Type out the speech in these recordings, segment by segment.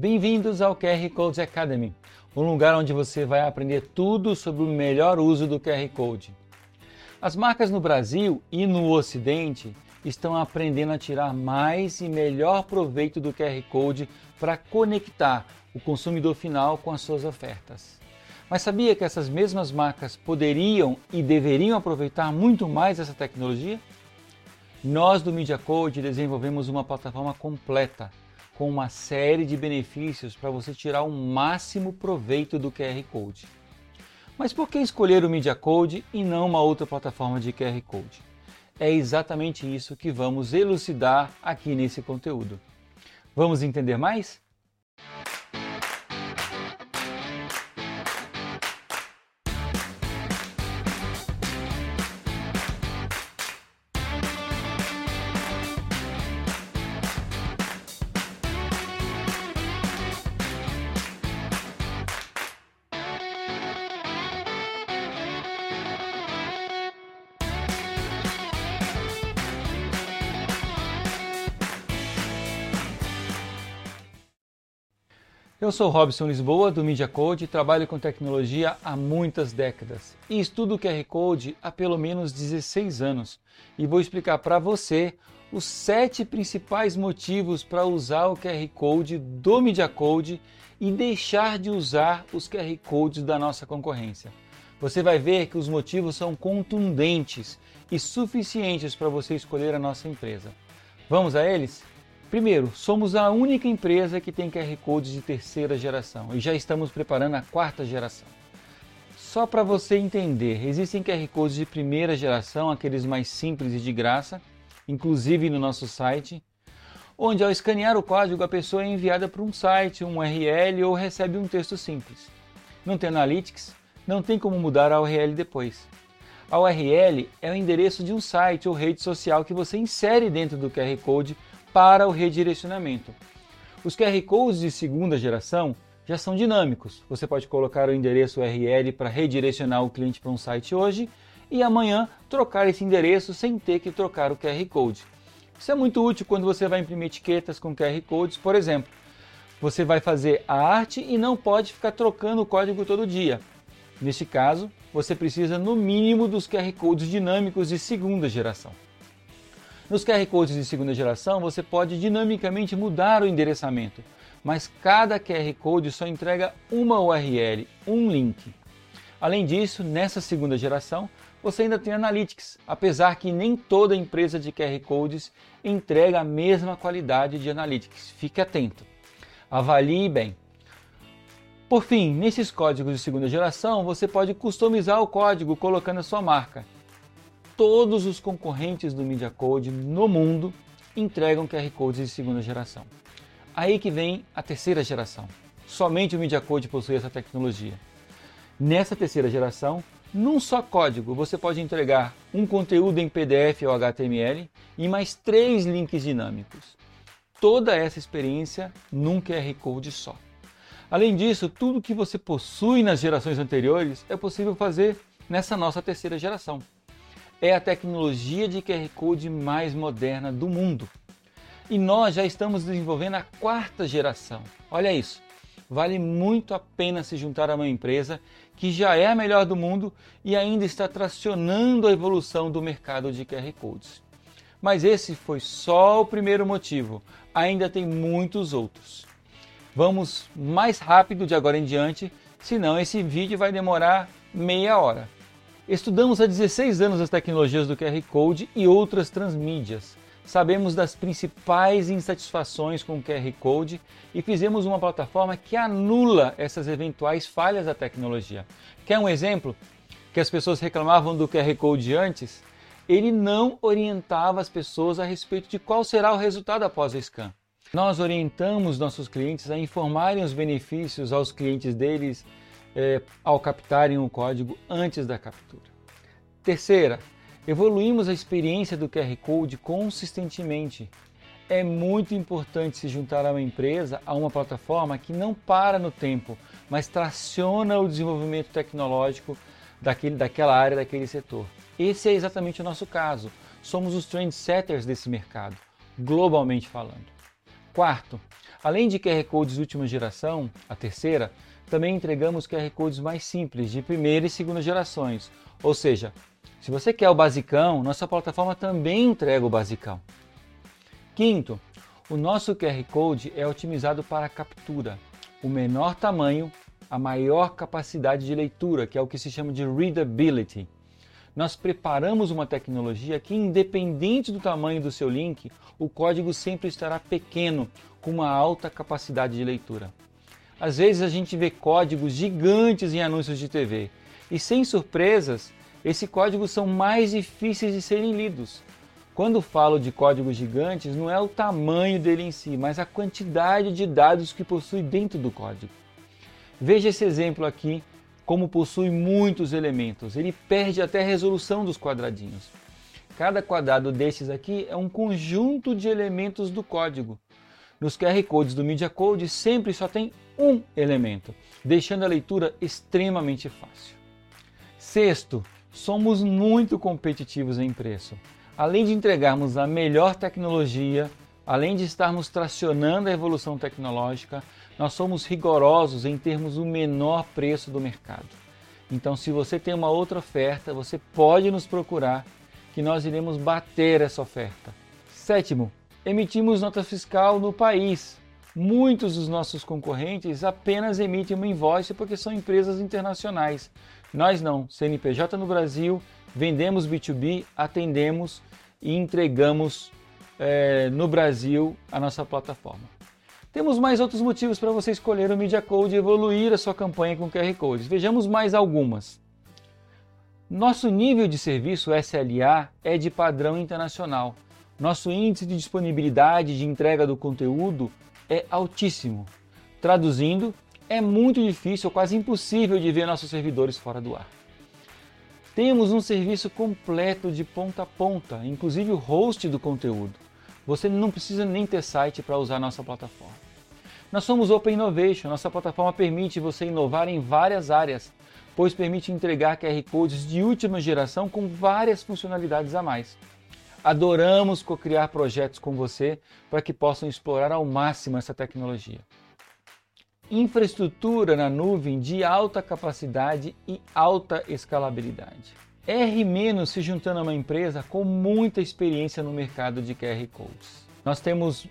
Bem-vindos ao QR Code Academy, um lugar onde você vai aprender tudo sobre o melhor uso do QR Code. As marcas no Brasil e no Ocidente estão aprendendo a tirar mais e melhor proveito do QR Code para conectar o consumidor final com as suas ofertas. Mas sabia que essas mesmas marcas poderiam e deveriam aproveitar muito mais essa tecnologia? Nós do Media Code desenvolvemos uma plataforma completa com uma série de benefícios para você tirar o máximo proveito do QR Code. Mas por que escolher o Media Code e não uma outra plataforma de QR Code? É exatamente isso que vamos elucidar aqui nesse conteúdo. Vamos entender mais? Eu sou Robson Lisboa, do Media Code, trabalho com tecnologia há muitas décadas e estudo QR Code há pelo menos 16 anos e vou explicar para você os sete principais motivos para usar o QR Code do Media Code e deixar de usar os QR Codes da nossa concorrência. Você vai ver que os motivos são contundentes e suficientes para você escolher a nossa empresa. Vamos a eles? Primeiro, somos a única empresa que tem QR Codes de terceira geração e já estamos preparando a quarta geração. Só para você entender, existem QR Codes de primeira geração, aqueles mais simples e de graça, inclusive no nosso site, onde ao escanear o código a pessoa é enviada para um site, um URL ou recebe um texto simples. Não tem Analytics, não tem como mudar a URL depois. A URL é o endereço de um site ou rede social que você insere dentro do QR Code para o redirecionamento. Os QR Codes de segunda geração já são dinâmicos. Você pode colocar o endereço URL para redirecionar o cliente para um site hoje e amanhã trocar esse endereço sem ter que trocar o QR Code. Isso é muito útil quando você vai imprimir etiquetas com QR Codes, por exemplo. Você vai fazer a arte e não pode ficar trocando o código todo dia. Neste caso, você precisa no mínimo dos QR Codes dinâmicos de segunda geração. Nos QR Codes de segunda geração, você pode dinamicamente mudar o endereçamento, mas cada QR Code só entrega uma URL, um link. Além disso, nessa segunda geração, você ainda tem Analytics, apesar que nem toda empresa de QR Codes entrega a mesma qualidade de Analytics. Fique atento. Avalie bem. Por fim, nesses códigos de segunda geração, você pode customizar o código colocando a sua marca todos os concorrentes do Media Code no mundo entregam QR Codes de segunda geração. Aí que vem a terceira geração. Somente o Media Code possui essa tecnologia. Nessa terceira geração, num só código, você pode entregar um conteúdo em PDF ou HTML e mais três links dinâmicos. Toda essa experiência num QR Code só. Além disso, tudo que você possui nas gerações anteriores é possível fazer nessa nossa terceira geração é a tecnologia de QR Code mais moderna do mundo. E nós já estamos desenvolvendo a quarta geração. Olha isso. Vale muito a pena se juntar a uma empresa que já é a melhor do mundo e ainda está tracionando a evolução do mercado de QR Codes. Mas esse foi só o primeiro motivo, ainda tem muitos outros. Vamos mais rápido de agora em diante, senão esse vídeo vai demorar meia hora. Estudamos há 16 anos as tecnologias do QR Code e outras transmídias. Sabemos das principais insatisfações com o QR Code e fizemos uma plataforma que anula essas eventuais falhas da tecnologia. Quer um exemplo? Que as pessoas reclamavam do QR Code antes? Ele não orientava as pessoas a respeito de qual será o resultado após o scan. Nós orientamos nossos clientes a informarem os benefícios aos clientes deles é, ao captarem o código antes da captura. Terceira, evoluímos a experiência do QR Code consistentemente. É muito importante se juntar a uma empresa, a uma plataforma que não para no tempo, mas traciona o desenvolvimento tecnológico daquele, daquela área, daquele setor. Esse é exatamente o nosso caso. Somos os trendsetters desse mercado, globalmente falando. Quarto, além de QR Codes de última geração, a terceira, também entregamos QR Codes mais simples, de primeira e segunda gerações. Ou seja, se você quer o basicão, nossa plataforma também entrega o basicão. Quinto, o nosso QR Code é otimizado para captura, o menor tamanho, a maior capacidade de leitura, que é o que se chama de readability. Nós preparamos uma tecnologia que, independente do tamanho do seu link, o código sempre estará pequeno, com uma alta capacidade de leitura. Às vezes a gente vê códigos gigantes em anúncios de TV e, sem surpresas, esses códigos são mais difíceis de serem lidos. Quando falo de códigos gigantes, não é o tamanho dele em si, mas a quantidade de dados que possui dentro do código. Veja esse exemplo aqui, como possui muitos elementos. Ele perde até a resolução dos quadradinhos. Cada quadrado desses aqui é um conjunto de elementos do código. Nos QR Codes do Media Code sempre só tem um elemento, deixando a leitura extremamente fácil. Sexto, somos muito competitivos em preço. Além de entregarmos a melhor tecnologia, além de estarmos tracionando a evolução tecnológica, nós somos rigorosos em termos o menor preço do mercado. Então, se você tem uma outra oferta, você pode nos procurar que nós iremos bater essa oferta. Sétimo, emitimos nota fiscal no país. Muitos dos nossos concorrentes apenas emitem uma invoice porque são empresas internacionais. Nós não, CNPJ no Brasil, vendemos B2B, atendemos e entregamos é, no Brasil a nossa plataforma. Temos mais outros motivos para você escolher o Media Code e evoluir a sua campanha com QR Codes. Vejamos mais algumas. Nosso nível de serviço SLA é de padrão internacional. Nosso índice de disponibilidade de entrega do conteúdo é altíssimo. Traduzindo, é muito difícil ou quase impossível de ver nossos servidores fora do ar. Temos um serviço completo de ponta a ponta, inclusive o host do conteúdo. Você não precisa nem ter site para usar nossa plataforma. Nós somos Open Innovation, nossa plataforma permite você inovar em várias áreas, pois permite entregar QR Codes de última geração com várias funcionalidades a mais. Adoramos co-criar projetos com você para que possam explorar ao máximo essa tecnologia. Infraestrutura na nuvem de alta capacidade e alta escalabilidade. R- se juntando a uma empresa com muita experiência no mercado de QR Codes. Nós temos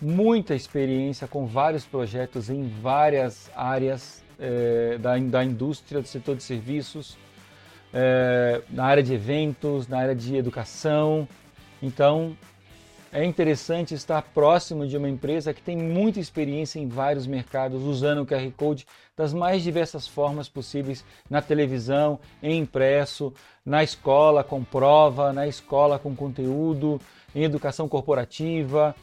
muita experiência com vários projetos em várias áreas é, da, da indústria, do setor de serviços, é, na área de eventos, na área de educação, então, é interessante estar próximo de uma empresa que tem muita experiência em vários mercados, usando o QR Code das mais diversas formas possíveis na televisão, em impresso, na escola com prova, na escola com conteúdo, em educação corporativa.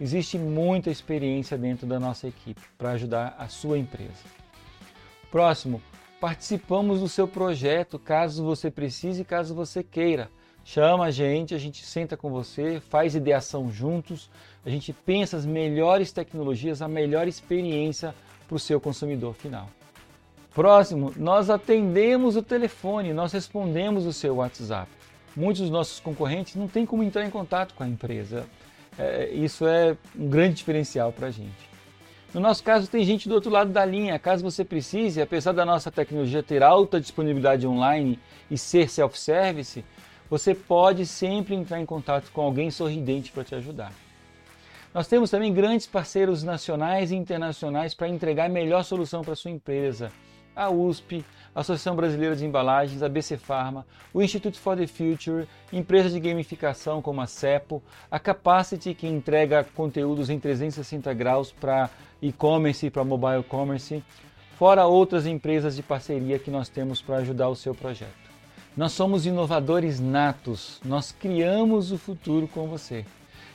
Existe muita experiência dentro da nossa equipe para ajudar a sua empresa. Próximo, participamos do seu projeto caso você precise, caso você queira. Chama a gente, a gente senta com você, faz ideação juntos, a gente pensa as melhores tecnologias, a melhor experiência para o seu consumidor final. Próximo, nós atendemos o telefone, nós respondemos o seu WhatsApp. Muitos dos nossos concorrentes não têm como entrar em contato com a empresa. É, isso é um grande diferencial para a gente. No nosso caso, tem gente do outro lado da linha. Caso você precise, apesar da nossa tecnologia ter alta disponibilidade online e ser self-service, você pode sempre entrar em contato com alguém sorridente para te ajudar. Nós temos também grandes parceiros nacionais e internacionais para entregar a melhor solução para sua empresa. A USP, a Associação Brasileira de Embalagens, a BC Pharma, o Institute for the Future, empresas de gamificação como a CEPO, a Capacity, que entrega conteúdos em 360 graus para e-commerce e para mobile commerce, fora outras empresas de parceria que nós temos para ajudar o seu projeto. Nós somos inovadores natos, nós criamos o futuro com você.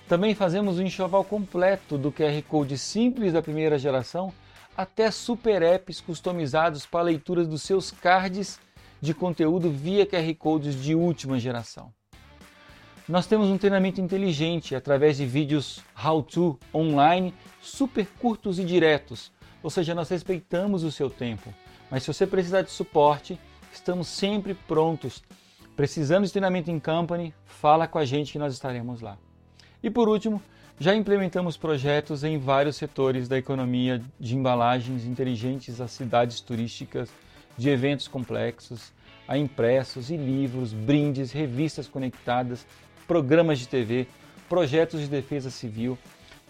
Também fazemos o enxoval completo do QR Code simples da primeira geração até super apps customizados para leituras dos seus cards de conteúdo via QR Codes de última geração. Nós temos um treinamento inteligente através de vídeos how-to online super curtos e diretos, ou seja, nós respeitamos o seu tempo. Mas se você precisar de suporte, estamos sempre prontos. Precisando de treinamento em company, fala com a gente que nós estaremos lá. E por último, Já implementamos projetos em vários setores da economia de embalagens inteligentes às cidades turísticas, de eventos complexos, a impressos e livros, brindes, revistas conectadas, programas de TV, projetos de defesa civil,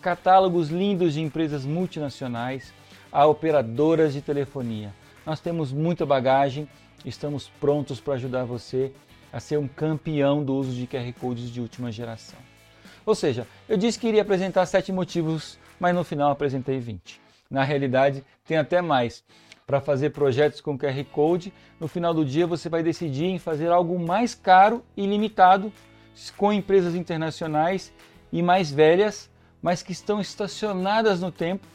catálogos lindos de empresas multinacionais, a operadoras de telefonia. Nós temos muita bagagem, estamos prontos para ajudar você a ser um campeão do uso de QR Codes de última geração. Ou seja, eu disse que iria apresentar sete motivos, mas no final apresentei 20. Na realidade, tem até mais. Para fazer projetos com QR Code, no final do dia você vai decidir em fazer algo mais caro e limitado com empresas internacionais e mais velhas, mas que estão estacionadas no tempo,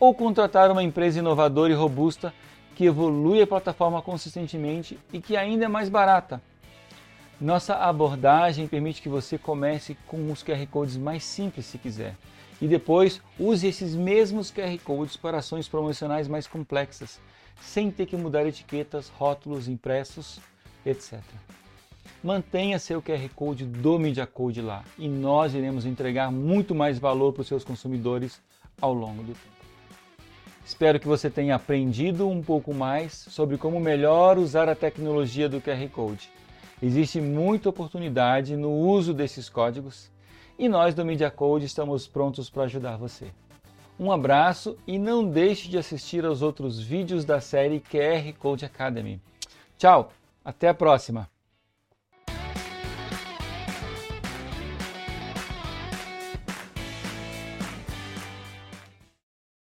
ou contratar uma empresa inovadora e robusta que evolui a plataforma consistentemente e que ainda é mais barata. Nossa abordagem permite que você comece com os QR Codes mais simples se quiser e depois use esses mesmos QR Codes para ações promocionais mais complexas, sem ter que mudar etiquetas, rótulos, impressos, etc. Mantenha seu QR Code do Media Code lá e nós iremos entregar muito mais valor para os seus consumidores ao longo do tempo. Espero que você tenha aprendido um pouco mais sobre como melhor usar a tecnologia do QR Code Existe muita oportunidade no uso desses códigos e nós do Media Code estamos prontos para ajudar você. Um abraço e não deixe de assistir aos outros vídeos da série QR Code Academy. Tchau, até a próxima!